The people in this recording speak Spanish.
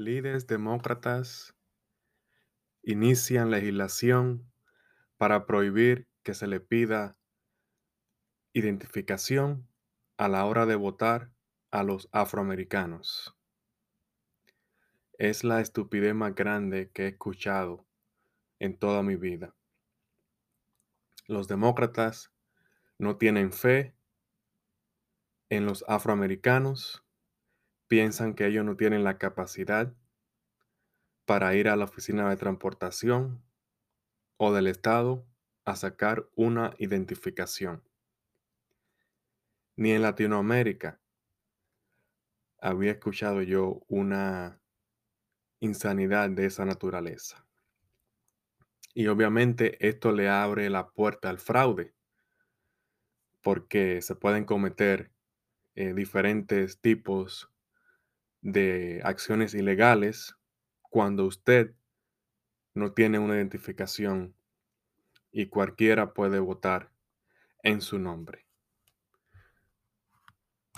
Líderes demócratas inician legislación para prohibir que se le pida identificación a la hora de votar a los afroamericanos. Es la estupidez más grande que he escuchado en toda mi vida. Los demócratas no tienen fe en los afroamericanos, piensan que ellos no tienen la capacidad para ir a la oficina de transportación o del Estado a sacar una identificación. Ni en Latinoamérica había escuchado yo una insanidad de esa naturaleza. Y obviamente esto le abre la puerta al fraude, porque se pueden cometer eh, diferentes tipos de acciones ilegales cuando usted no tiene una identificación y cualquiera puede votar en su nombre.